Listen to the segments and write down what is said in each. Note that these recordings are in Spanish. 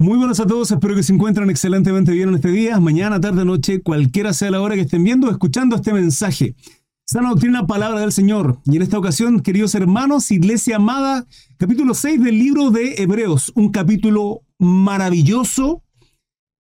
Muy buenas a todos, espero que se encuentren excelentemente bien en este día, mañana, tarde, noche, cualquiera sea la hora que estén viendo o escuchando este mensaje. Sana doctrina, palabra del Señor. Y en esta ocasión, queridos hermanos, iglesia amada, capítulo 6 del libro de Hebreos, un capítulo maravilloso,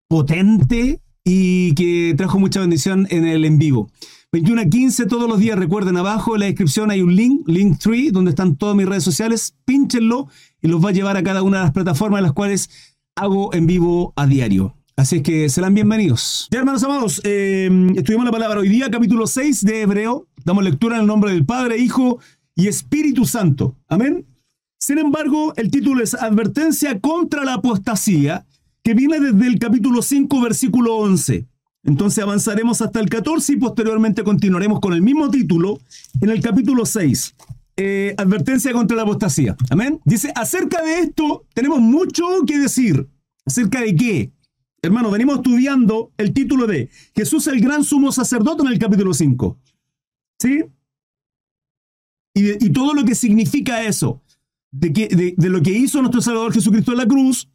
potente y que trajo mucha bendición en el en vivo. 21 a 15 todos los días, recuerden abajo en la descripción hay un link, link 3, donde están todas mis redes sociales, pínchenlo y los va a llevar a cada una de las plataformas en las cuales hago en vivo a diario. Así es que serán bienvenidos. Ya, hermanos amados, eh, estudiamos la palabra hoy día, capítulo 6 de Hebreo. Damos lectura en el nombre del Padre, Hijo y Espíritu Santo. Amén. Sin embargo, el título es Advertencia contra la apostasía, que viene desde el capítulo 5, versículo 11. Entonces avanzaremos hasta el 14 y posteriormente continuaremos con el mismo título en el capítulo 6. Eh, advertencia contra la apostasía. Amén. Dice, acerca de esto tenemos mucho que decir. ¿Acerca de qué? Hermano, venimos estudiando el título de Jesús el gran sumo sacerdote en el capítulo 5. ¿Sí? Y, todo lo que significa eso. De, que, de, lo que hizo nuestro Salvador Jesucristo en la cruz,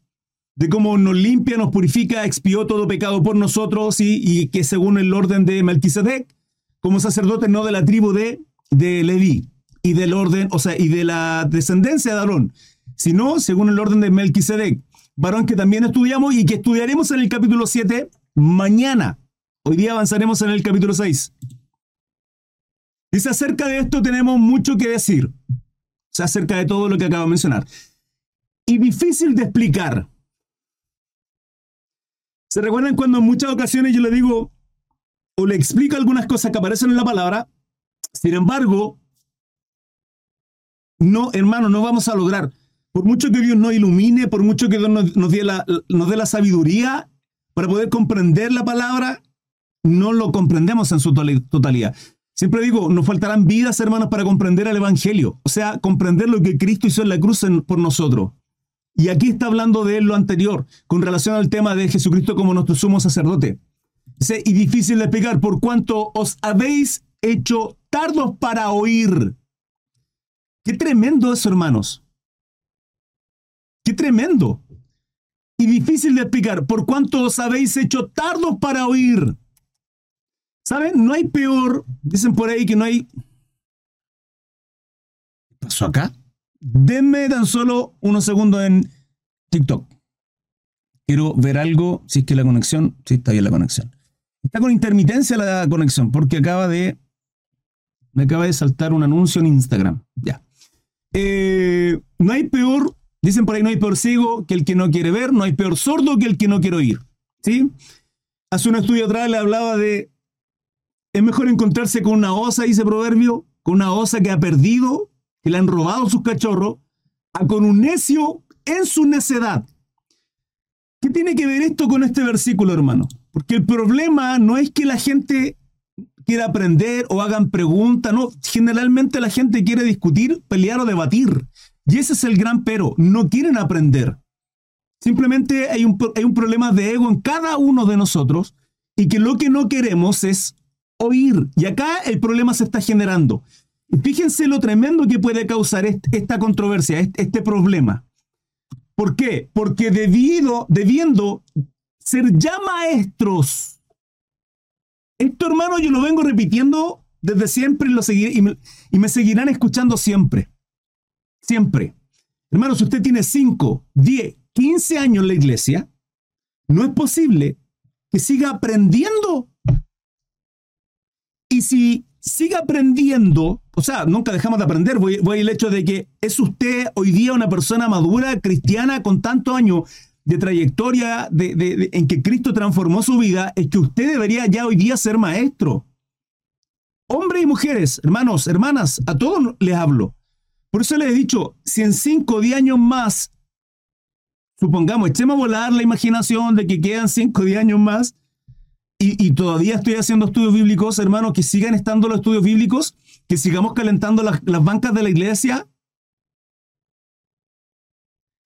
de cómo nos limpia, nos purifica, expió todo pecado por nosotros y que según el orden de Melquisedec, como sacerdote no de la tribu de, de Leví y del orden, o sea, y de la descendencia de Aarón, sino según el orden de Melquisedec, varón que también estudiamos y que estudiaremos en el capítulo 7 mañana. Hoy día avanzaremos en el capítulo 6. Dice, acerca de esto tenemos mucho que decir. O sea, acerca de todo lo que acabo de mencionar. Y difícil de explicar. ¿Se recuerdan cuando en muchas ocasiones yo le digo o le explico algunas cosas que aparecen en la palabra? Sin embargo, no, hermano, no vamos a lograr. Por mucho que Dios nos ilumine, por mucho que Dios nos, dé la, nos dé la sabiduría para poder comprender la palabra, no lo comprendemos en su totalidad. Siempre digo, nos faltarán vidas, hermanos, para comprender el Evangelio. O sea, comprender lo que Cristo hizo en la cruz por nosotros. Y aquí está hablando de lo anterior, con relación al tema de Jesucristo como nuestro sumo sacerdote. Dice, y difícil de explicar, por cuanto os habéis hecho tardos para oír. Qué tremendo eso, hermanos. Qué tremendo. Y difícil de explicar, por cuánto os habéis hecho tardos para oír. ¿Saben? No hay peor. Dicen por ahí que no hay. ¿Qué pasó acá? Denme tan solo unos segundos en TikTok. Quiero ver algo, si es que la conexión, sí está bien la conexión. Está con intermitencia la conexión, porque acaba de. Me acaba de saltar un anuncio en Instagram. Ya. Eh, no hay peor, dicen por ahí, no hay peor ciego que el que no quiere ver, no hay peor sordo que el que no quiere oír. ¿Sí? Hace un estudio atrás le hablaba de, es mejor encontrarse con una osa, dice proverbio, con una osa que ha perdido, que le han robado sus cachorros, a con un necio en su necedad. ¿Qué tiene que ver esto con este versículo, hermano? Porque el problema no es que la gente quiera aprender o hagan preguntas, no, generalmente la gente quiere discutir, pelear o debatir. Y ese es el gran pero, no quieren aprender. Simplemente hay un, hay un problema de ego en cada uno de nosotros y que lo que no queremos es oír. Y acá el problema se está generando. fíjense lo tremendo que puede causar esta controversia, este problema. ¿Por qué? Porque debido, debiendo ser ya maestros esto, hermano, yo lo vengo repitiendo desde siempre y, lo y, me, seguirán escuchando siempre. Siempre. Hermano, si usted tiene 5, 10, 15 años en la iglesia, no es posible que siga aprendiendo. Y si siga aprendiendo, o sea, nunca dejamos de aprender, voy, voy el hecho de que es usted hoy día una persona madura, cristiana, con tantos años, de trayectoria de, en que Cristo transformó su vida, es que usted debería ya hoy día ser maestro. Hombres y mujeres, hermanos, hermanas, a todos les hablo. Por eso les he dicho, si en 5 o 10 años más, supongamos, echemos a volar la imaginación de que quedan 5 o 10 años más, y, todavía estoy haciendo estudios bíblicos, hermanos, que sigan estando los estudios bíblicos, que sigamos calentando las, las bancas de la iglesia,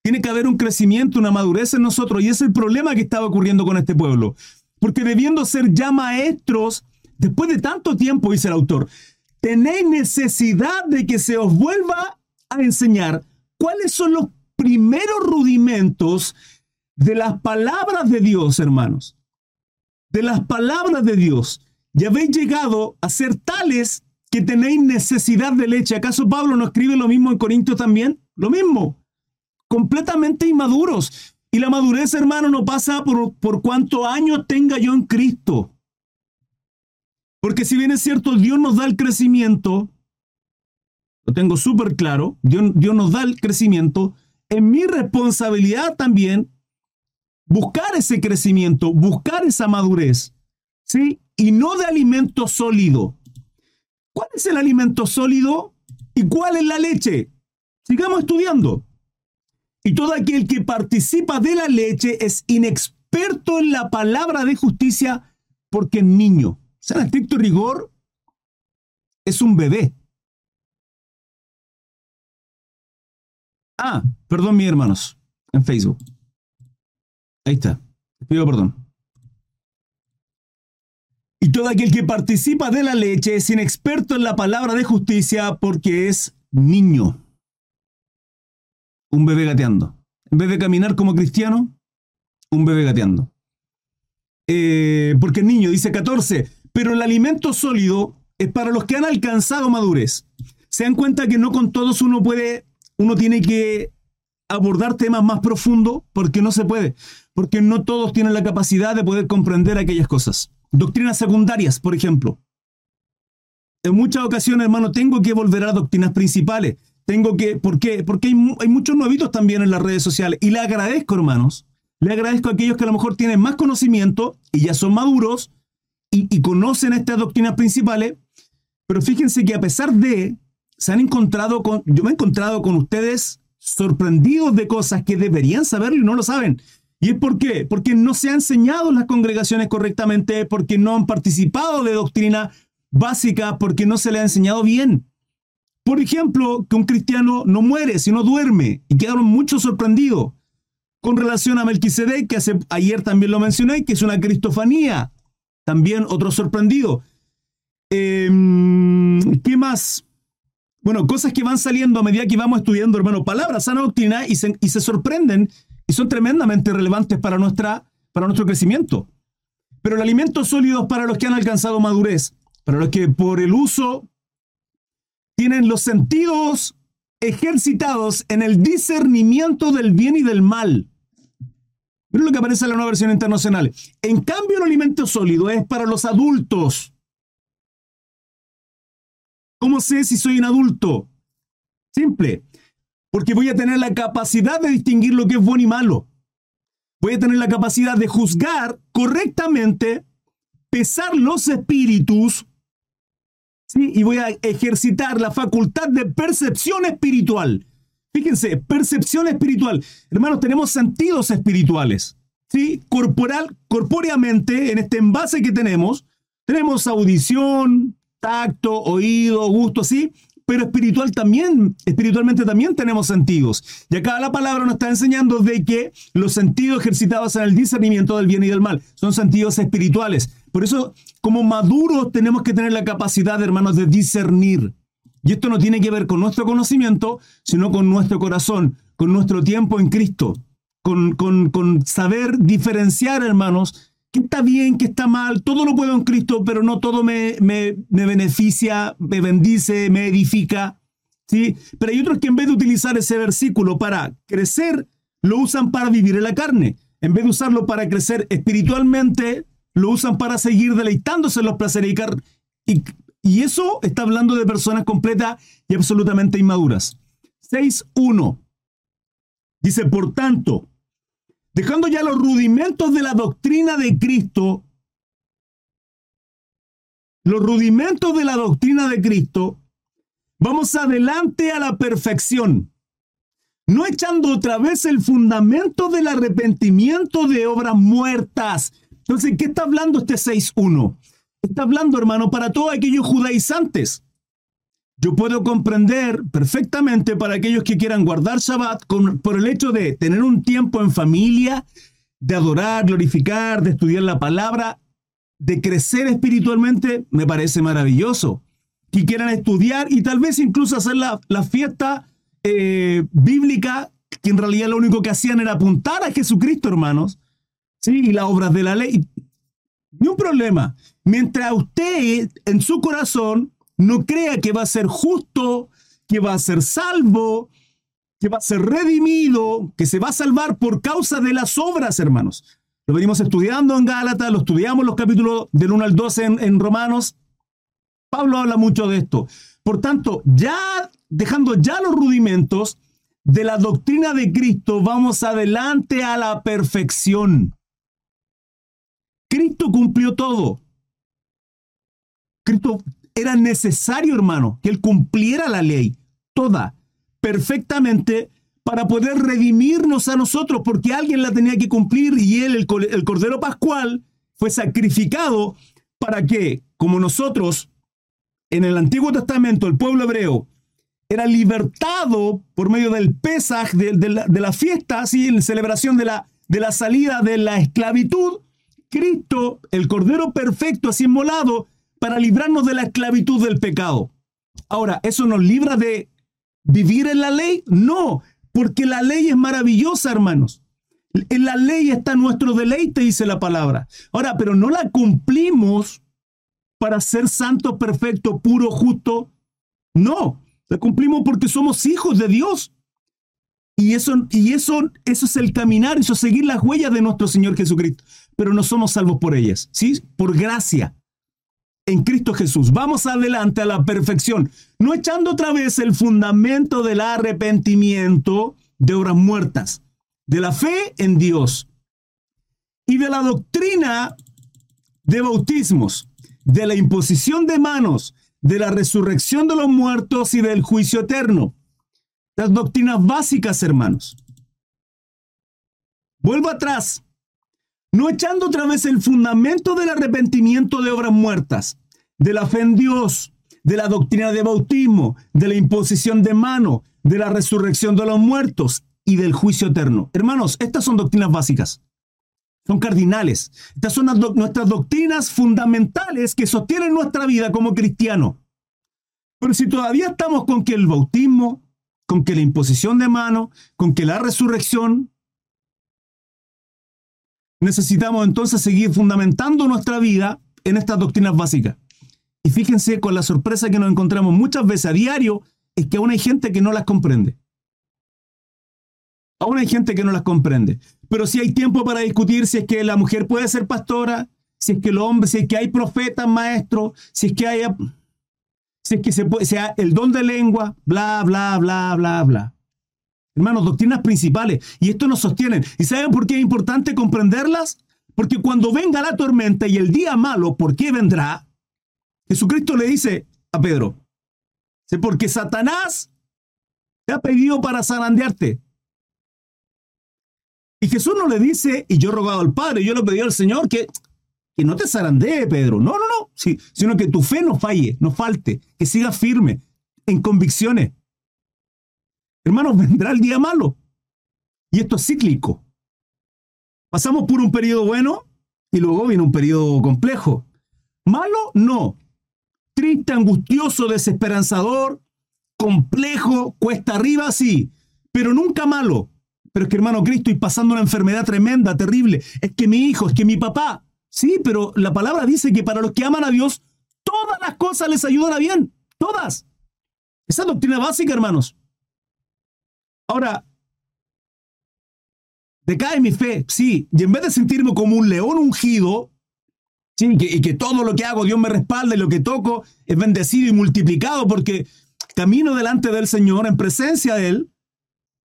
tiene que haber un crecimiento, una madurez en nosotros. Y es el problema que estaba ocurriendo con este pueblo. Porque debiendo ser ya maestros, después de tanto tiempo, dice el autor, tenéis necesidad de que se os vuelva a enseñar cuáles son los primeros rudimentos de las palabras de Dios, hermanos, de las palabras de Dios, y habéis llegado a ser tales que tenéis necesidad de leche. ¿Acaso Pablo no escribe lo mismo en Corintios también? Lo mismo. Completamente inmaduros. Y la madurez, hermano, no pasa por, por cuánto años tenga yo en Cristo. Porque si bien es cierto, Dios nos da el crecimiento, lo tengo súper claro, Dios, Dios nos da el crecimiento, en mi responsabilidad también buscar ese crecimiento, buscar esa madurez, ¿sí? Y no de alimento sólido. ¿Cuál es el alimento sólido y cuál es la leche? Sigamos estudiando. Y todo aquel que participa de la leche es inexperto en la palabra de justicia porque es niño. O sea, en estricto rigor, es un bebé. Ah, perdón, mis hermanos, en Facebook. Ahí está. pido perdón. Y todo aquel que participa de la leche es inexperto en la palabra de justicia porque es niño. Un bebé gateando. En vez de caminar como cristiano, un bebé gateando. Eh, porque es niño, dice 14. Pero el alimento sólido es para los que han alcanzado madurez. Se dan cuenta que no con todos uno puede, uno tiene que abordar temas más profundos porque no se puede porque no todos tienen la capacidad de poder comprender aquellas cosas. Doctrinas secundarias, por ejemplo. En muchas ocasiones, hermano, tengo que volver a doctrinas principales. Tengo que, ¿por qué? Porque hay, muchos nuevitos también en las redes sociales. Y le agradezco, hermanos. Le agradezco a aquellos que a lo mejor tienen más conocimiento y ya son maduros y, conocen estas doctrinas principales. Pero fíjense que a pesar de, se han encontrado con, yo me he encontrado con ustedes sorprendidos de cosas que deberían saberlo y no lo saben. ¿Y es por qué? Porque no se han enseñado las congregaciones correctamente, porque no han participado de doctrina básica, porque no se le ha enseñado bien. Por ejemplo, que un cristiano no muere, sino duerme, y quedaron muchos sorprendidos con relación a Melquisedec, que hace, ayer también lo mencioné, que es una cristofanía. También otro sorprendido. Em, ¿Qué más? Bueno, cosas que van saliendo a medida que vamos estudiando, hermano, palabras, sana doctrina, y y se sorprenden y son tremendamente relevantes para, nuestra, para nuestro crecimiento. Pero el alimento sólido es para los que han alcanzado madurez, para los que por el uso tienen los sentidos ejercitados en el discernimiento del bien y del mal. Miren lo que aparece en la nueva versión internacional. En cambio, el alimento sólido es para los adultos. ¿Cómo sé si soy un adulto? Simple porque voy a tener la capacidad de distinguir lo que es bueno y malo. Voy a tener la capacidad de juzgar correctamente, pesar los espíritus, y voy a ejercitar la facultad de percepción espiritual. Fíjense, percepción espiritual. Hermanos, tenemos sentidos espirituales. ¿sí? Corporal, corpóreamente, en este envase que tenemos, tenemos audición, tacto, oído, gusto, ¿sí? Pero espiritual también, espiritualmente también tenemos sentidos. Y acá la palabra nos está enseñando de que los sentidos ejercitados en el discernimiento del bien y del mal son sentidos espirituales. Por eso, como maduros, tenemos que tener la capacidad, hermanos, de discernir. Y esto no tiene que ver con nuestro conocimiento, sino con nuestro corazón, con nuestro tiempo en Cristo, con, con, con saber diferenciar, hermanos, qué está bien, qué está mal, todo lo puedo en Cristo, pero no todo me, me, beneficia, me bendice, me edifica. ¿sí? Pero hay otros que en vez de utilizar ese versículo para crecer, lo usan para vivir en la carne. En vez de usarlo para crecer espiritualmente, lo usan para seguir deleitándose en los placeres y, y eso está hablando de personas completas y absolutamente inmaduras. 6.1. Dice, por tanto, dejando ya los rudimentos de la doctrina de Cristo, los rudimentos de la doctrina de Cristo, vamos adelante a la perfección, no echando otra vez el fundamento del arrepentimiento de obras muertas. Entonces, ¿qué está hablando este 6.1? Está hablando, hermano, para todos aquellos judaizantes yo puedo comprender perfectamente para aquellos que quieran guardar Shabbat por el hecho de tener un tiempo en familia, de adorar, glorificar, de estudiar la palabra, de crecer espiritualmente, me parece maravilloso. Que quieran estudiar y tal vez incluso hacer la, fiesta eh, bíblica que en realidad lo único que hacían era apuntar a Jesucristo, hermanos, ¿sí? y las obras de la ley. Ni un problema. Mientras usted en su corazón no crea que va a ser justo, que va a ser salvo, que va a ser redimido, que se va a salvar por causa de las obras, hermanos. Lo venimos estudiando en Gálatas, lo estudiamos los capítulos del 1 al 12 en, en Romanos. Pablo habla mucho de esto. Por tanto, ya dejando ya los rudimentos de la doctrina de Cristo, vamos adelante a la perfección. Cristo cumplió todo. Cristo era necesario, hermano, que Él cumpliera la ley, toda, perfectamente, para poder redimirnos a nosotros, porque alguien la tenía que cumplir y Él, el, Cordero Pascual, fue sacrificado para que, como nosotros, en el Antiguo Testamento, el pueblo hebreo, era libertado por medio del Pesaj, de, la, fiesta, así, en celebración de la, de salida de la esclavitud, Cristo, el Cordero Perfecto, así para librarnos de la esclavitud del pecado. Ahora, ¿eso nos libra de vivir en la ley? No, porque la ley es maravillosa, hermanos. En la ley está nuestro deleite, dice la palabra. Ahora, pero no la cumplimos para ser santo, perfecto, puro, justo. No, la cumplimos porque somos hijos de Dios. Y eso, y eso, eso es el caminar, eso es seguir las huellas de nuestro Señor Jesucristo. Pero no somos salvos por ellas, ¿sí? Por gracia en Cristo Jesús. Vamos adelante a la perfección, no echando otra vez el fundamento del arrepentimiento de obras muertas, de la fe en Dios y de la doctrina de bautismos, de la imposición de manos, de la resurrección de los muertos y del juicio eterno. Las doctrinas básicas, hermanos. Vuelvo atrás no echando otra vez el fundamento del arrepentimiento de obras muertas, de la fe en Dios, de la doctrina de bautismo, de la imposición de mano, de la resurrección de los muertos y del juicio eterno. Hermanos, estas son doctrinas básicas. Son cardinales. Estas son nuestras doctrinas fundamentales que sostienen nuestra vida como cristiano. Pero si todavía estamos con que el bautismo, con que la imposición de mano, con que la resurrección, necesitamos entonces seguir fundamentando nuestra vida en estas doctrinas básicas. Y fíjense con la sorpresa que nos encontramos muchas veces a diario, es que aún hay gente que no las comprende. Aún hay gente que no las comprende. Pero si hay tiempo para discutir si es que la mujer puede ser pastora, si es que el hombre, si es que hay profetas, maestros, si es que hay, si es que se puede, sea el don de lengua, bla, bla, bla, bla, bla. Hermanos, doctrinas principales. Y esto nos sostienen. ¿Y saben por qué es importante comprenderlas? Porque cuando venga la tormenta y el día malo, ¿por qué vendrá? Jesucristo le dice a Pedro, porque Satanás te ha pedido para zarandearte. Y Jesús no le dice, y yo he rogado al Padre, yo le pedí al Señor que, que no te zarandee, Pedro. No, no, no. Sí, sino que tu fe no falle, no falte, que sigas firme en convicciones. Hermanos, vendrá el día malo. Y esto es cíclico. Pasamos por un periodo bueno y luego viene un periodo complejo. Malo, no. Triste, angustioso, desesperanzador, complejo, cuesta arriba, sí. Pero nunca malo. Pero es que hermano Cristo, y pasando una enfermedad tremenda, terrible. Es que mi hijo, es que mi papá. Sí, pero la palabra dice que para los que aman a Dios, todas las cosas les ayudan a bien. Todas. Esa es doctrina básica, hermanos. Ahora, decae mi fe, sí, y en vez de sentirme como un león ungido, sí, y que todo lo que hago Dios me respalda y lo que toco es bendecido y multiplicado porque camino delante del Señor en presencia de Él,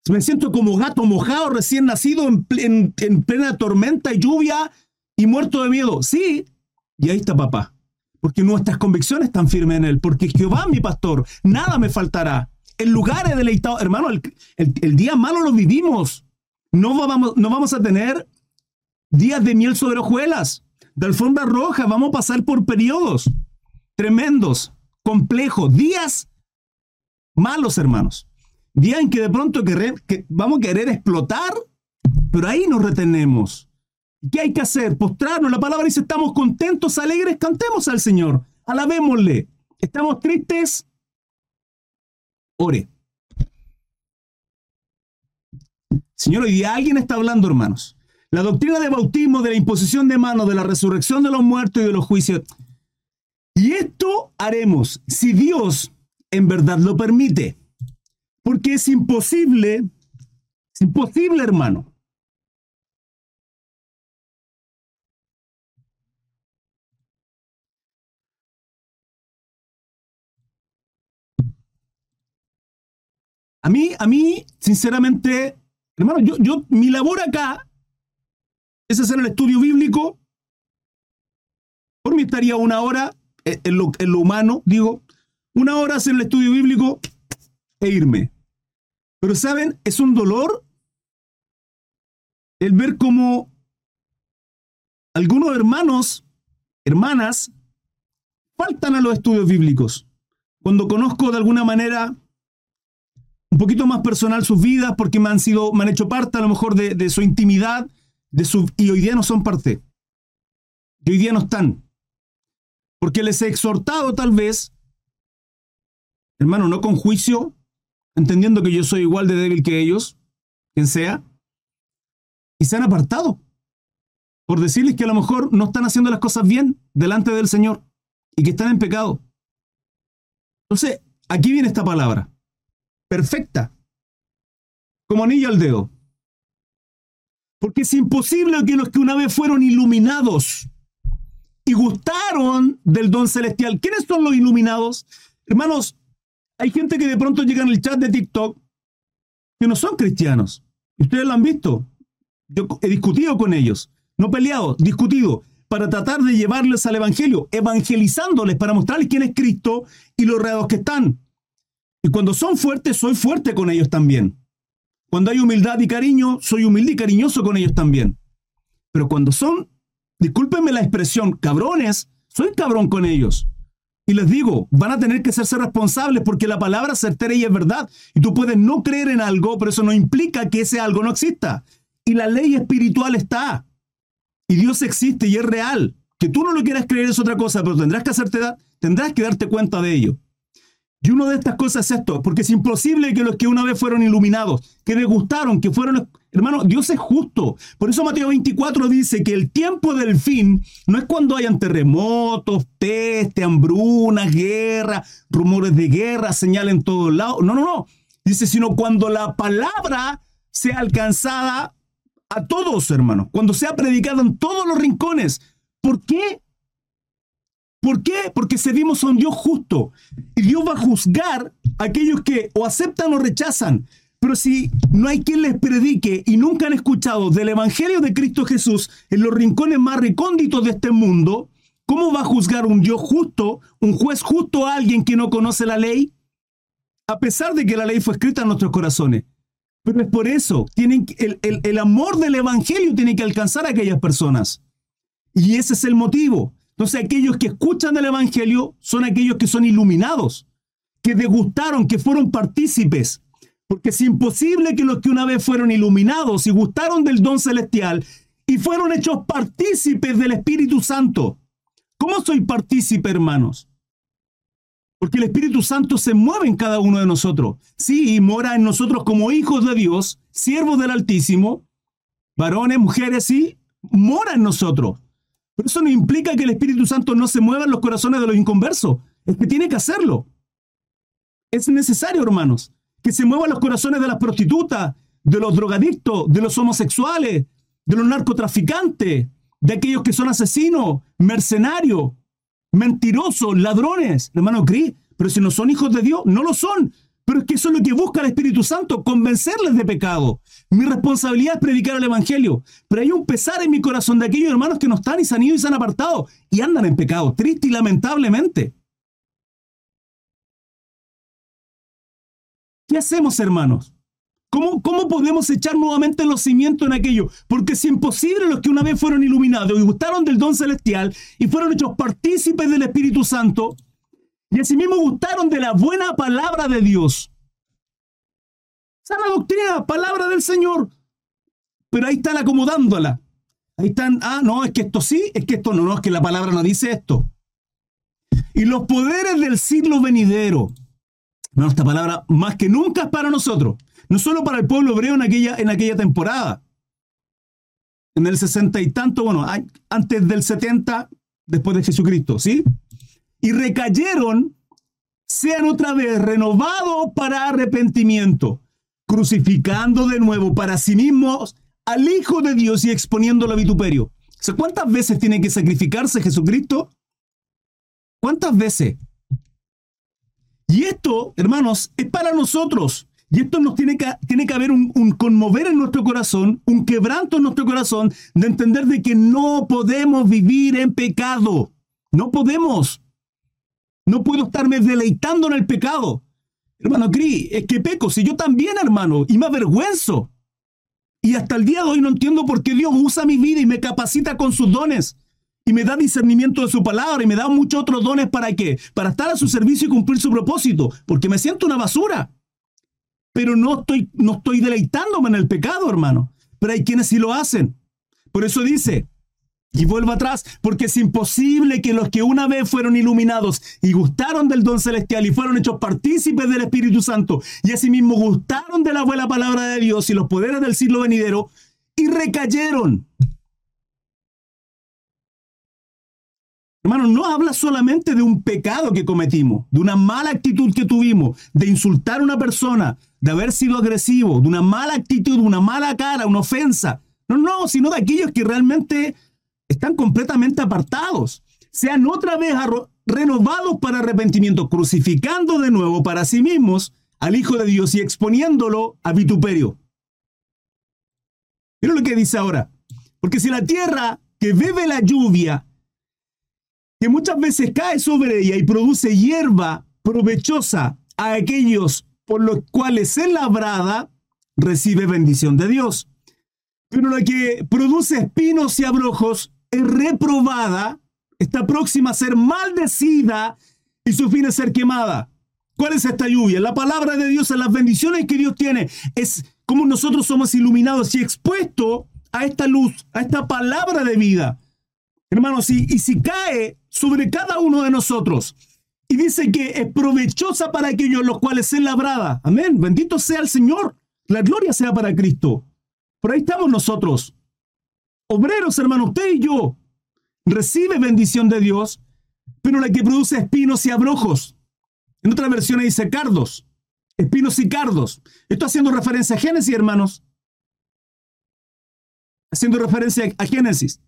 me siento como gato mojado recién nacido en, en plena tormenta y lluvia y muerto de miedo. Sí, y ahí está papá. Porque nuestras convicciones están firmes en Él. Porque Jehová mi pastor, nada me faltará en lugares deleitados. Hermano, el, día malo lo vivimos. No vamos, no vamos a tener días de miel sobre hojuelas, de alfombra roja. Vamos a pasar por periodos tremendos, complejos, días malos, hermanos. Días en que de pronto que vamos a querer explotar, pero ahí nos retenemos. ¿Qué hay que hacer? Postrarnos. La palabra dice, estamos contentos, alegres, cantemos al Señor, alabémosle. Estamos tristes, Señor, hoy día alguien está hablando, hermanos. La doctrina de bautismo, de la imposición de manos, de la resurrección de los muertos y de los juicios. Y esto haremos si Dios en verdad lo permite. Porque es imposible, es imposible, hermano. A mí, a mí, sinceramente, hermano, yo, yo, mi labor acá es hacer el estudio bíblico. Por mí estaría una hora en lo, en lo humano, digo, una hora hacer el estudio bíblico e irme. Pero saben, es un dolor el ver cómo algunos hermanos, hermanas, faltan a los estudios bíblicos. Cuando conozco de alguna manera un poquito más personal sus vidas, porque me han sido, me han hecho parte a lo mejor de, su intimidad, de su, y hoy día no son parte. Y hoy día no están. Porque les he exhortado tal vez, hermano, no con juicio, entendiendo que yo soy igual de débil que ellos, quien sea, y se han apartado por decirles que a lo mejor no están haciendo las cosas bien delante del Señor y que están en pecado. Entonces, aquí viene esta palabra, perfecta, como anillo al dedo. Porque es imposible que los que una vez fueron iluminados y gustaron del don celestial, ¿quiénes son los iluminados? Hermanos, hay gente que de pronto llega en el chat de TikTok que no son cristianos. Ustedes lo han visto. Yo he discutido con ellos. No peleado, discutido. Para tratar de llevarles al Evangelio, evangelizándoles para mostrarles quién es Cristo y los reados que están. Y cuando son fuertes, soy fuerte con ellos también. Cuando hay humildad y cariño, soy humilde y cariñoso con ellos también. Pero cuando son, discúlpenme la expresión, cabrones, soy cabrón con ellos. Y les digo, van a tener que hacerse responsables porque la palabra certera y es verdad. Y tú puedes no creer en algo, pero eso no implica que ese algo no exista. Y la ley espiritual está. Y Dios existe y es real. Que tú no lo quieras creer es otra cosa, pero tendrás que hacerte tendrás que darte cuenta de ello. Y una de estas cosas es esto, porque es imposible que los que una vez fueron iluminados, que degustaron, que fueron... Hermano, Dios es justo. Por eso Mateo 24 dice que el tiempo del fin no es cuando hayan terremotos, peste, hambrunas, guerra, rumores de guerra, señal en todos lados. No, no, no. Dice, sino cuando la palabra sea alcanzada a todos, hermanos. Cuando sea predicada en todos los rincones. ¿Por qué? ¿Por qué? Porque servimos a un Dios justo. Y Dios va a juzgar a aquellos que o aceptan o rechazan. Pero si no hay quien les predique y nunca han escuchado del Evangelio de Cristo Jesús en los rincones más recónditos de este mundo, ¿cómo va a juzgar un Dios justo, un juez justo a alguien que no conoce la ley? A pesar de que la ley fue escrita en nuestros corazones. Pero es por eso, tienen, el, el, el amor del Evangelio tiene que alcanzar a aquellas personas. Y ese es el motivo. Entonces aquellos que escuchan el Evangelio son aquellos que son iluminados, que degustaron, que fueron partícipes. Porque es imposible que los que una vez fueron iluminados y gustaron del don celestial y fueron hechos partícipes del Espíritu Santo. ¿Cómo soy partícipe, hermanos? Porque el Espíritu Santo se mueve en cada uno de nosotros. Sí, y mora en nosotros como hijos de Dios, siervos del Altísimo, varones, mujeres, sí, mora en nosotros. Pero eso no implica que el Espíritu Santo no se mueva en los corazones de los inconversos. Es que tiene que hacerlo. Es necesario, hermanos, que se muevan los corazones de las prostitutas, de los drogadictos, de los homosexuales, de los narcotraficantes, de aquellos que son asesinos, mercenarios, mentirosos, ladrones, hermano Cris. Pero si no son hijos de Dios, no lo son. Pero es que eso es lo que busca el Espíritu Santo, convencerles de pecado. Mi responsabilidad es predicar el Evangelio. Pero hay un pesar en mi corazón de aquellos hermanos que no están y se han ido y se han apartado y andan en pecado, triste y lamentablemente. ¿Qué hacemos, hermanos? ¿Cómo, ¿Cómo podemos echar nuevamente los cimientos en aquello? Porque es imposible los que una vez fueron iluminados y gustaron del don celestial y fueron hechos partícipes del Espíritu Santo, y asimismo gustaron de la buena palabra de Dios. Sana doctrina, palabra del Señor. Pero ahí están acomodándola. Ahí están, ah, no, es que esto sí, es que esto no, no, es que la palabra no dice esto. Y los poderes del siglo venidero. Hermano, esta palabra más que nunca es para nosotros. No solo para el pueblo hebreo en aquella, en aquella temporada. En el sesenta y tanto, bueno, antes del 70, después de Jesucristo, ¿sí? Y recayeron, sean otra vez renovados para arrepentimiento, crucificando de nuevo para sí mismos al Hijo de Dios y exponiéndolo a vituperio. ¿Cuántas veces tiene que sacrificarse Jesucristo? ¿Cuántas veces? Y esto, hermanos, es para nosotros. Y esto nos tiene que, tiene que haber un, un, conmover en nuestro corazón, un quebranto en nuestro corazón, de entender de que no podemos vivir en pecado. No podemos. No puedo estarme deleitando en el pecado. Hermano Cri, es que peco, si yo también, hermano, y me avergüenzo. Y hasta el día de hoy no entiendo por qué Dios usa mi vida y me capacita con sus dones. Y me da discernimiento de su palabra y me da muchos otros dones para qué? Para estar a su servicio y cumplir su propósito. Porque me siento una basura. Pero no estoy, no estoy deleitándome en el pecado, hermano. Pero hay quienes sí lo hacen. Por eso dice, y vuelvo atrás, porque es imposible que los que una vez fueron iluminados y gustaron del don celestial y fueron hechos partícipes del Espíritu Santo y asimismo gustaron de la buena palabra de Dios y los poderes del siglo venidero y recayeron. Hermano, no habla solamente de un pecado que cometimos, de una mala actitud que tuvimos, de insultar a una persona, de haber sido agresivo, de una mala actitud, una mala cara, una ofensa. No, no, sino de aquellos que realmente están completamente apartados. Sean otra vez renovados para arrepentimiento, crucificando de nuevo para sí mismos al Hijo de Dios y exponiéndolo a vituperio. Miren lo que dice ahora. Porque si la tierra que bebe la lluvia, que muchas veces cae sobre ella y produce hierba provechosa a aquellos por los cuales es labrada, recibe bendición de Dios. Pero la que produce espinos y abrojos es reprobada, está próxima a ser maldecida y su fin es ser quemada. ¿Cuál es esta lluvia? La palabra de Dios, las bendiciones que Dios tiene, es como nosotros somos iluminados y expuestos a esta luz, a esta palabra de vida. Hermanos, y, y si cae sobre cada uno de nosotros y dice que es provechosa para aquellos los cuales es labrada. Amén. Bendito sea el Señor. La gloria sea para Cristo. Por ahí estamos nosotros. Obreros, hermano, usted y yo. Recibe bendición de Dios, pero la que produce espinos y abrojos. En otra versión dice cardos. Espinos y cardos. Esto haciendo referencia a Génesis, hermanos. Haciendo referencia a Génesis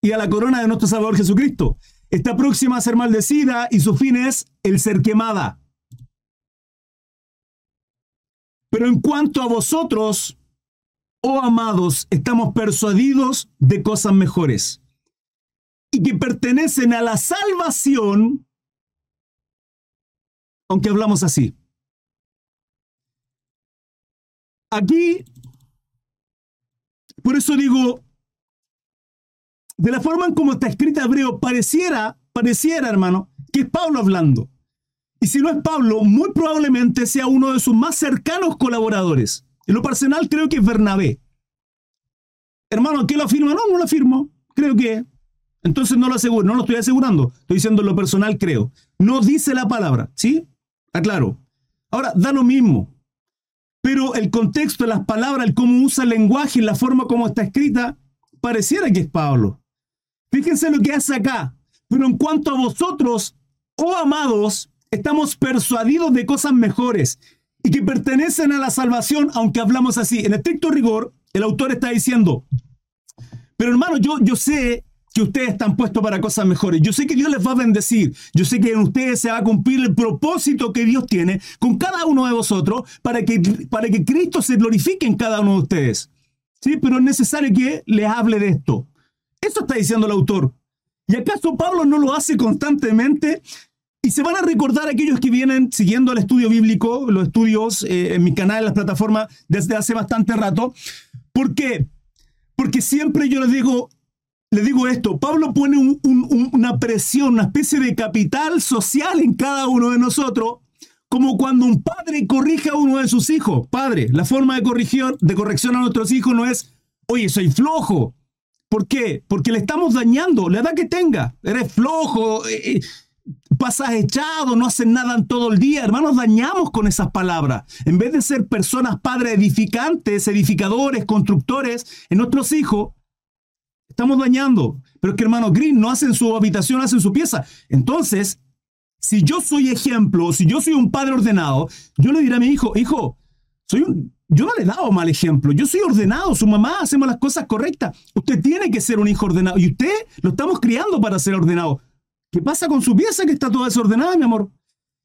y a la corona de nuestro Salvador Jesucristo. Está próxima a ser maldecida y su fin es el ser quemada. Pero en cuanto a vosotros, oh amados, estamos persuadidos de cosas mejores y que pertenecen a la salvación, aunque hablamos así. Aquí, por eso digo, de la forma en como está escrita hebreo, pareciera, pareciera, hermano, que es Pablo hablando. Y si no es Pablo, muy probablemente sea uno de sus más cercanos colaboradores. En lo personal creo que es Bernabé. Hermano, ¿qué lo afirma? No, no lo afirmo. Creo que. Entonces no lo aseguro, no lo estoy asegurando. Estoy diciendo en lo personal creo. No dice la palabra, ¿sí? Aclaro. Ahora, da lo mismo. Pero el contexto, las palabras, el cómo usa el lenguaje, la forma como está escrita, pareciera que es Pablo. Fíjense lo que hace acá. Pero en cuanto a vosotros, oh amados, estamos persuadidos de cosas mejores y que pertenecen a la salvación, aunque hablamos así. En estricto rigor, el autor está diciendo, pero hermano, yo, yo sé que ustedes están puestos para cosas mejores. Yo sé que Dios les va a bendecir. Yo sé que en ustedes se va a cumplir el propósito que Dios tiene con cada uno de vosotros para que, para que Cristo se glorifique en cada uno de ustedes. Sí, pero es necesario que les hable de esto. Eso está diciendo el autor. ¿Y acaso Pablo no lo hace constantemente? Y se van a recordar aquellos que vienen siguiendo el estudio bíblico, los estudios eh, en mi canal, en las plataformas, desde hace bastante rato. ¿Por qué? Porque siempre yo les digo, les digo esto, Pablo pone una presión, una especie de capital social en cada uno de nosotros, como cuando un padre corrige a uno de sus hijos. Padre, la forma de, corrección, de corrección a nuestros hijos no es, oye, soy flojo, ¿Por qué? Porque le estamos dañando, la edad que tenga. Eres flojo. Eh, eh, pasas echado, no hacen nada en todo el día. Hermanos, dañamos con esas palabras. En vez de ser personas padres edificantes, edificadores, constructores en nuestros hijos, estamos dañando. Pero es que hermano Green no hacen su habitación, hacen su pieza. Entonces, si yo soy ejemplo, si yo soy un padre ordenado, yo le diré a mi hijo, hijo, soy un, yo no le he dado mal ejemplo, yo soy ordenado, su mamá hacemos las cosas correctas. Usted tiene que ser un hijo ordenado y usted lo estamos criando para ser ordenado. ¿Qué pasa con su pieza que está toda desordenada, mi amor?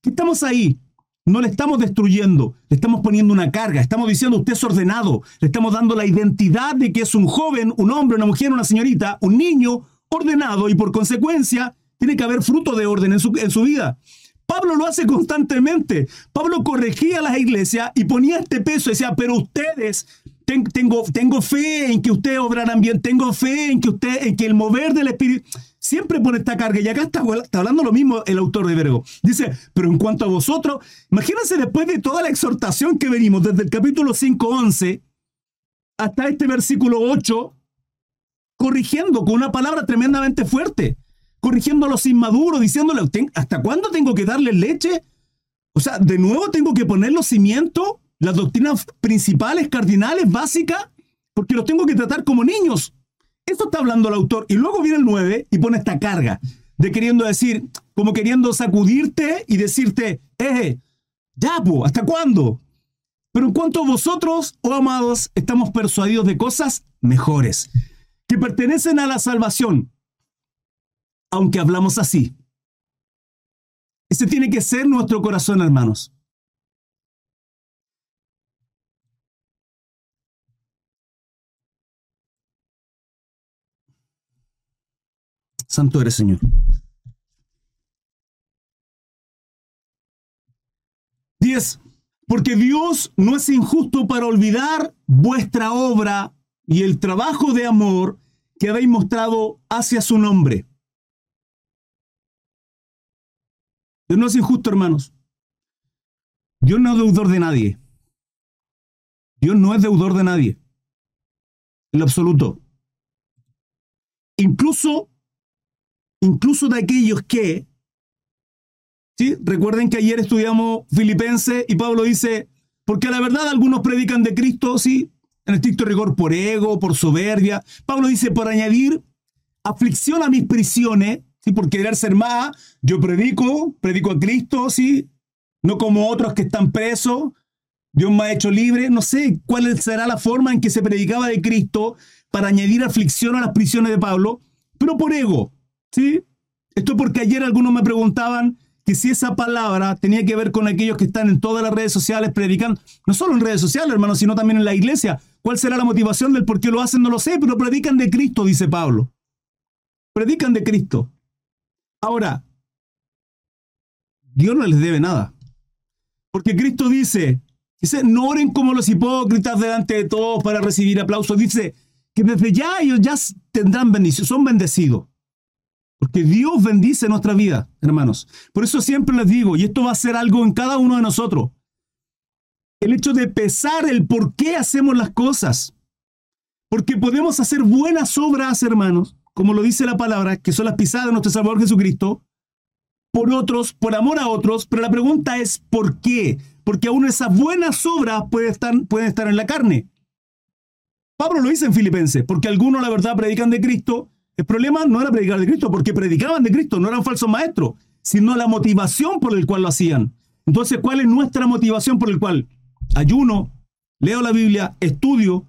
¿Qué estamos ahí? No le estamos destruyendo, le estamos poniendo una carga, estamos diciendo usted es ordenado, le estamos dando la identidad de que es un joven, un hombre, una mujer, una señorita, un niño ordenado y por consecuencia tiene que haber fruto de orden en su, en su vida. Pablo lo hace constantemente. Pablo corregía a las iglesias y ponía este peso decía, pero ustedes, tengo, tengo fe en que ustedes obrarán bien, tengo fe en que usted, en que el mover del Espíritu, siempre pone esta carga. Y acá está, hablando lo mismo el autor de Vergo. Dice, pero en cuanto a vosotros, imagínense después de toda la exhortación que venimos, desde el capítulo 5, 11, hasta este versículo 8, corrigiendo con una palabra tremendamente fuerte corrigiendo a los inmaduros, diciéndole, ¿hasta cuándo tengo que darle leche? O sea, de nuevo tengo que poner los cimientos, las doctrinas principales, cardinales, básicas, porque los tengo que tratar como niños. Esto está hablando el autor. Y luego viene el 9 y pone esta carga de queriendo decir, como queriendo sacudirte y decirte, eh, ya, ¿hasta cuándo? Pero en cuanto vosotros, oh amados, estamos persuadidos de cosas mejores, que pertenecen a la salvación, aunque hablamos así. Ese tiene que ser nuestro corazón, hermanos. Santo eres, Señor. 10. Porque Dios no es injusto para olvidar vuestra obra y el trabajo de amor que habéis mostrado hacia su nombre Dios no es injusto, hermanos. Dios no es deudor de nadie. Dios no es deudor de nadie. En lo absoluto. Incluso, incluso de aquellos que, ¿sí? Recuerden que ayer estudiamos Filipenses y Pablo dice, porque a la verdad algunos predican de Cristo, sí, en estricto rigor por ego, por soberbia. Pablo dice, por añadir aflicción a mis prisiones, ¿sí? por querer ser más. Yo predico, predico a Cristo, ¿sí? no como otros que están presos. Dios me ha hecho libre. No sé cuál será la forma en que se predicaba de Cristo para añadir aflicción a las prisiones de Pablo, pero por ego. ¿Sí? Esto porque ayer algunos me preguntaban que si esa palabra tenía que ver con aquellos que están en todas las redes sociales predicando, no solo en redes sociales, hermanos, sino también en la iglesia. ¿Cuál será la motivación del por qué lo hacen? No lo sé, pero predican de Cristo, dice Pablo. Predican de Cristo. Ahora, Dios no les debe nada. Porque Cristo dice, dice, no oren como los hipócritas delante de todos para recibir aplausos. Dice que desde ya ellos ya tendrán bendición, son bendecidos. Porque Dios bendice nuestra vida, hermanos. Por eso siempre les digo, y esto va a ser algo en cada uno de nosotros, el hecho de pesar el por qué hacemos las cosas. Porque podemos hacer buenas obras, hermanos, como lo dice la palabra, que son las pisadas de nuestro Salvador Jesucristo, por otros, por amor a otros, pero la pregunta es ¿por qué? Porque aún esas buenas obras pueden estar, pueden estar en la carne. Pablo lo dice en Filipenses, porque algunos la verdad predican de Cristo. El problema no era predicar de Cristo, porque predicaban de Cristo, no eran falsos maestros, sino la motivación por la cual lo hacían. Entonces, ¿cuál es nuestra motivación por la cual ayuno, leo la Biblia, estudio,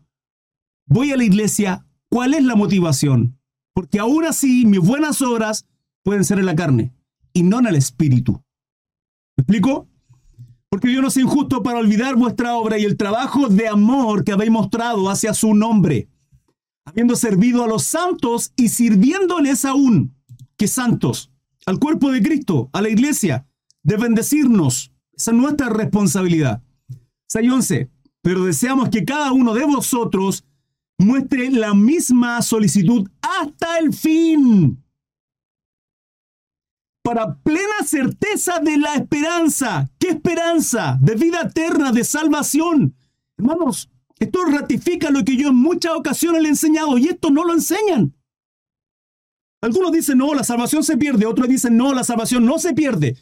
voy a la iglesia? ¿Cuál es la motivación? Porque aún así mis buenas obras pueden ser en la carne y no en el espíritu. ¿Me explico? Porque Dios no es injusto para olvidar vuestra obra y el trabajo de amor que habéis mostrado hacia su nombre, habiendo servido a los santos y sirviéndoles aún, que santos, al cuerpo de Cristo, a la iglesia, de bendecirnos. Esa es nuestra responsabilidad. 6.11. Pero deseamos que cada uno de vosotros muestre la misma solicitud hasta el fin. Para plena certeza de la esperanza. ¿Qué esperanza? De vida eterna, de salvación. Hermanos, esto ratifica lo que yo en muchas ocasiones le he enseñado y esto no lo enseñan. Algunos dicen, no, la salvación se pierde. Otros dicen, no, la salvación no se pierde.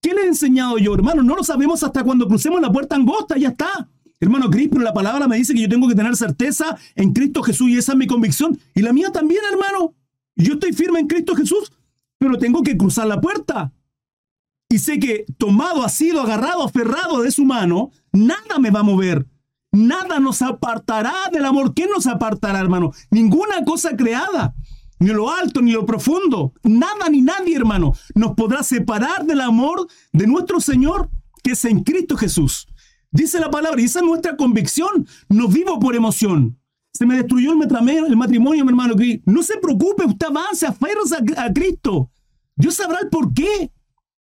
¿Qué le he enseñado yo, hermano? No lo sabemos hasta cuando crucemos la puerta angosta, ya está. Hermano Cristo, pero la palabra me dice que yo tengo que tener certeza en Cristo Jesús y esa es mi convicción. Y la mía también, hermano. Yo estoy firme en Cristo Jesús, pero tengo que cruzar la puerta. Y sé que tomado, asido, agarrado, aferrado de su mano, nada me va a mover. Nada nos apartará del amor. ¿Qué nos apartará, hermano? Ninguna cosa creada ni lo alto, ni lo profundo, nada ni nadie, hermano, nos podrá separar del amor de nuestro Señor que es en Cristo Jesús. Dice la palabra, y esa es nuestra convicción. No vivo por emoción. Se me destruyó el matrimonio, mi hermano. No se preocupe, usted avance, aferre a, a Cristo. Dios sabrá el por qué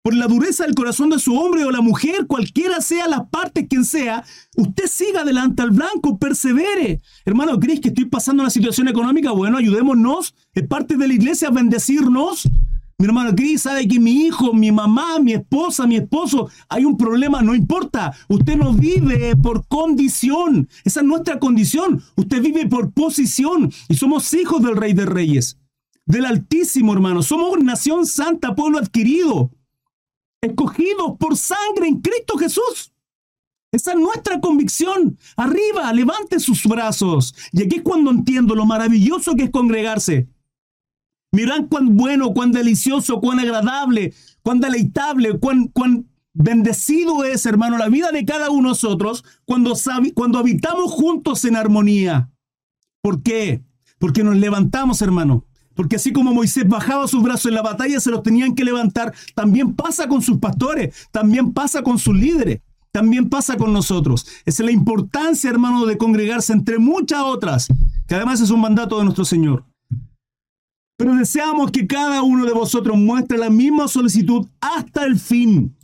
por la dureza del corazón de su hombre o la mujer, cualquiera sea la parte, quien sea, usted siga adelante al blanco, persevere. Hermano, ¿crees que estoy pasando una situación económica? Bueno, ayudémonos. Es parte de la iglesia bendecirnos. Mi hermano Cris sabe que mi hijo, mi mamá, mi esposa, mi esposo, hay un problema, no importa. Usted no vive por condición. Esa es nuestra condición. Usted vive por posición. Y somos hijos del Rey de Reyes, del Altísimo, hermano. Somos nación santa, pueblo adquirido escogidos por sangre en Cristo Jesús. Esa es nuestra convicción. Arriba, levante sus brazos. Y aquí es cuando entiendo lo maravilloso que es congregarse. Miran cuán bueno, cuán delicioso, cuán agradable, cuán deleitable, cuán, cuán bendecido es, hermano, la vida de cada uno de nosotros cuando, cuando habitamos juntos en armonía. ¿Por qué? Porque nos levantamos, hermano, porque así como Moisés bajaba sus brazos en la batalla, se los tenían que levantar. También pasa con sus pastores, también pasa con sus líderes, también pasa con nosotros. Esa es la importancia, hermano, de congregarse entre muchas otras, que además es un mandato de nuestro Señor. Pero deseamos que cada uno de vosotros muestre la misma solicitud hasta el fin,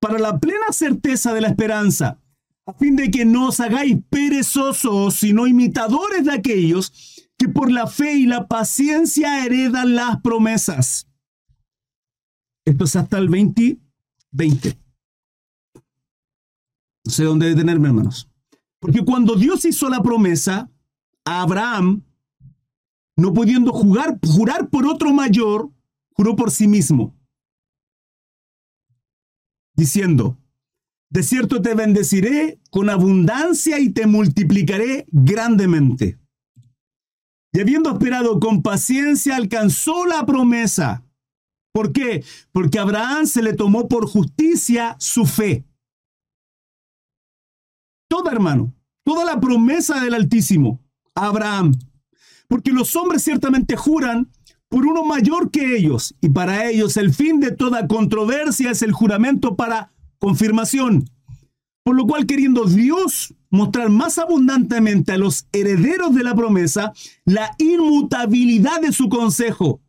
para la plena certeza de la esperanza, a fin de que no os hagáis perezosos, sino imitadores de aquellos que por la fe y la paciencia heredan las promesas. Esto es hasta el 2020. No sé dónde detenerme, hermanos. Porque cuando Dios hizo la promesa a Abraham, no pudiendo jugar, jurar por otro mayor, juró por sí mismo, diciendo, de cierto te bendeciré con abundancia y te multiplicaré grandemente. Y habiendo esperado con paciencia, alcanzó la promesa. ¿Por qué? Porque a Abraham se le tomó por justicia su fe. Toda, hermano, toda la promesa del Altísimo a Abraham. Porque los hombres ciertamente juran por uno mayor que ellos, y para ellos el fin de toda controversia es el juramento para confirmación. Por lo cual, queriendo Dios mostrar más abundantemente a los herederos de la promesa la inmutabilidad de su consejo.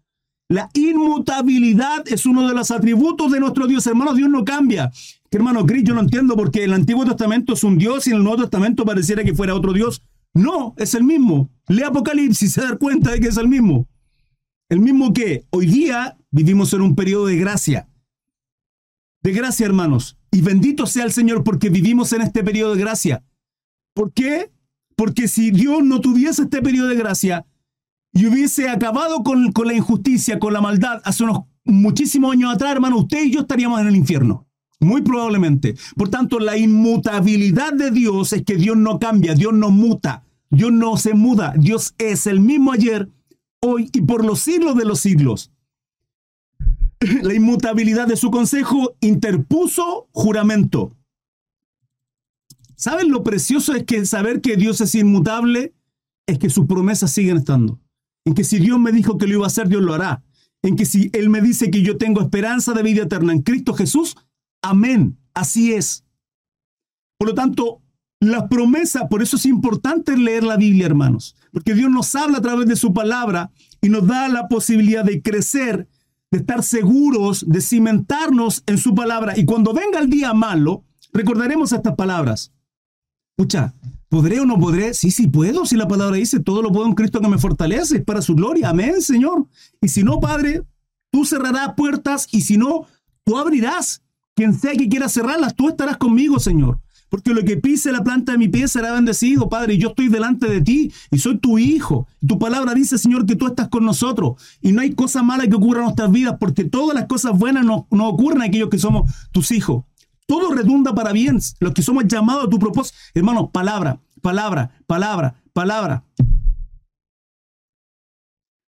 La inmutabilidad es uno de los atributos de nuestro Dios. Hermano, Dios no cambia. hermano Cris, yo no entiendo porque el Antiguo Testamento es un Dios y en el Nuevo Testamento pareciera que fuera otro Dios. No, es el mismo. Lea Apocalipsis y se da cuenta de que es el mismo. El mismo que hoy día vivimos en un periodo de gracia. De gracia, hermanos. Y bendito sea el Señor porque vivimos en este periodo de gracia. ¿Por qué? Porque si Dios no tuviese este periodo de gracia y hubiese acabado con, la injusticia, con la maldad, hace unos muchísimos años atrás, hermano, usted y yo estaríamos en el infierno. Muy probablemente. Por tanto, la inmutabilidad de Dios es que Dios no cambia, Dios no muta, Dios no se muda. Dios es el mismo ayer, hoy y por los siglos de los siglos. La inmutabilidad de su consejo interpuso juramento. ¿Saben lo precioso es que saber que Dios es inmutable? Es que sus promesas siguen estando. En que si Dios me dijo que lo iba a hacer, Dios lo hará. En que si Él me dice que yo tengo esperanza de vida eterna en Cristo Jesús, amén. Así es. Por lo tanto, las promesas, por eso es importante leer la Biblia, hermanos, porque Dios nos habla a través de su palabra y nos da la posibilidad de crecer, de estar seguros, de cimentarnos en su palabra. Y cuando venga el día malo, recordaremos estas palabras. Pucha, ¿podré o no podré? Sí, sí puedo, si la palabra dice, todo lo puedo en Cristo que me fortalece, para su gloria. Amén, Señor. Y si no, Padre, tú cerrarás puertas y si no, tú abrirás. Quien sea que quiera cerrarlas, tú estarás conmigo, Señor. Porque lo que pise la planta de mi pie será bendecido, Padre, y yo estoy delante de ti y soy tu hijo. Tu palabra dice, Señor, que tú estás con nosotros y no hay cosa mala que ocurra en nuestras vidas, porque todas las cosas buenas nos ocurren a aquellos que somos tus hijos. Todo redunda para bien, los que somos llamados a tu propósito. Hermanos, palabra, palabra, palabra, palabra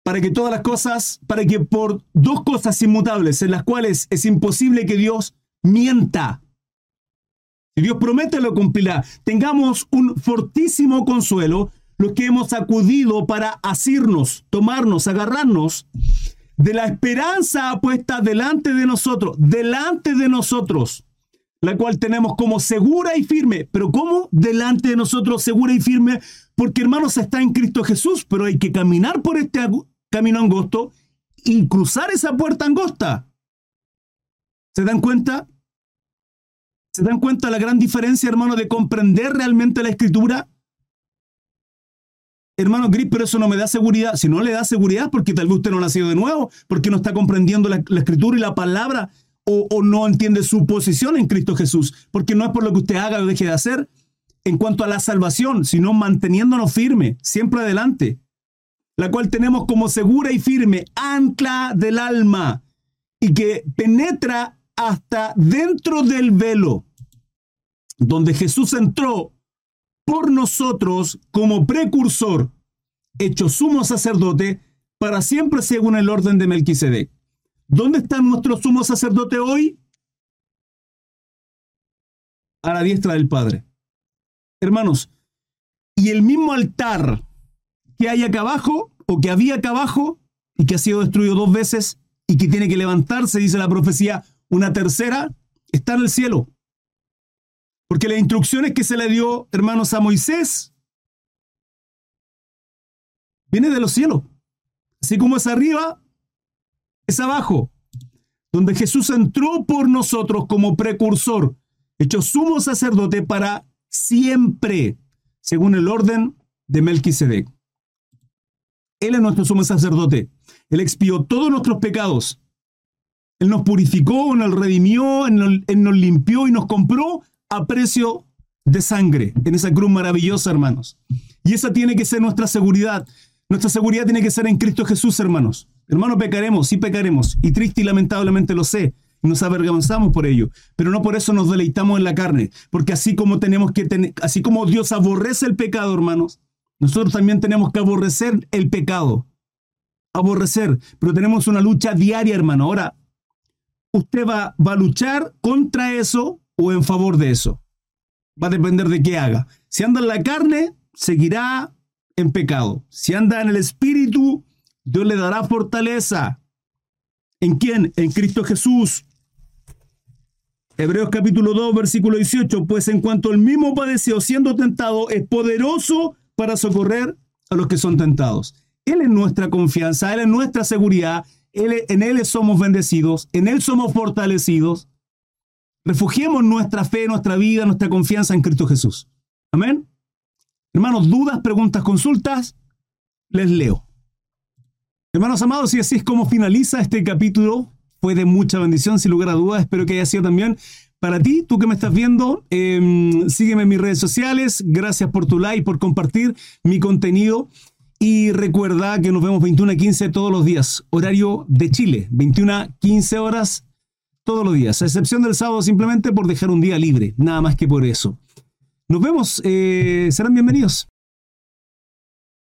para que todas las cosas, para que por dos cosas inmutables en las cuales es imposible que Dios mienta. Dios promete, lo cumplirá. Tengamos un fortísimo consuelo los que hemos acudido para asirnos, tomarnos, agarrarnos de la esperanza puesta delante de nosotros, delante de nosotros, la cual tenemos como segura y firme. Pero ¿cómo? Delante de nosotros, segura y firme, porque hermanos está en Cristo Jesús, pero hay que caminar por este camino angosto y cruzar esa puerta angosta. ¿Se dan cuenta? ¿Se dan cuenta la gran diferencia, hermano, de comprender realmente la escritura? Hermano Gris, pero eso no me da seguridad. Si no le da seguridad, porque tal vez usted no ha nacido de nuevo, porque no está comprendiendo la, escritura y la palabra, o, o, no entiende su posición en Cristo Jesús, porque no es por lo que usted haga o deje de hacer en cuanto a la salvación, sino manteniéndonos firme, siempre adelante la cual tenemos como segura y firme ancla del alma y que penetra hasta dentro del velo, donde Jesús entró por nosotros como precursor, hecho sumo sacerdote, para siempre según el orden de Melquisedec. ¿Dónde está nuestro sumo sacerdote hoy? A la diestra del Padre. Hermanos, y el mismo altar que hay acá abajo, o que había acá abajo, y que ha sido destruido dos veces, y que tiene que levantarse, dice la profecía, una tercera, está en el cielo. Porque las instrucciones que se le dio, hermanos, a Moisés, viene de los cielos. Así como es arriba, es abajo. Donde Jesús entró por nosotros como precursor, hecho sumo sacerdote para siempre, según el orden de Melquisedec. Él es nuestro sumo sacerdote. Él expió todos nuestros pecados. Él nos purificó, nos redimió, Él nos, limpió y nos compró a precio de sangre en esa cruz maravillosa, hermanos. Y esa tiene que ser nuestra seguridad. Nuestra seguridad tiene que ser en Cristo Jesús, hermanos. Hermanos, pecaremos, sí pecaremos. Y triste y lamentablemente lo sé. Nos avergonzamos por ello. Pero no por eso nos deleitamos en la carne. Porque así como tenemos que así como Dios aborrece el pecado, hermanos, nosotros también tenemos que aborrecer el pecado. Aborrecer. Pero tenemos una lucha diaria, hermano. Ahora, usted va, va a luchar contra eso o en favor de eso. Va a depender de qué haga. Si anda en la carne, seguirá en pecado. Si anda en el espíritu, Dios le dará fortaleza. ¿En quién? En Cristo Jesús. Hebreos capítulo 2, versículo 18. Pues en cuanto el mismo padeció siendo tentado, es poderoso para socorrer a los que son tentados. Él es nuestra confianza, Él es nuestra seguridad, en Él somos bendecidos, en Él somos fortalecidos. Refugiemos nuestra fe, nuestra vida, nuestra confianza en Cristo Jesús. Amén. Hermanos, dudas, preguntas, consultas, les leo. Hermanos amados, y así es como finaliza este capítulo. Fue de mucha bendición, sin lugar a dudas. Espero que haya sido también para ti, tú que me estás viendo, em, sígueme en mis redes sociales. Gracias por tu like, por compartir mi contenido. Y recuerda que nos vemos 21 a 15 todos los días. Horario de Chile, 21 a 15 horas todos los días. A excepción del sábado, simplemente por dejar un día libre. Nada más que por eso. Nos vemos. Eh, serán bienvenidos.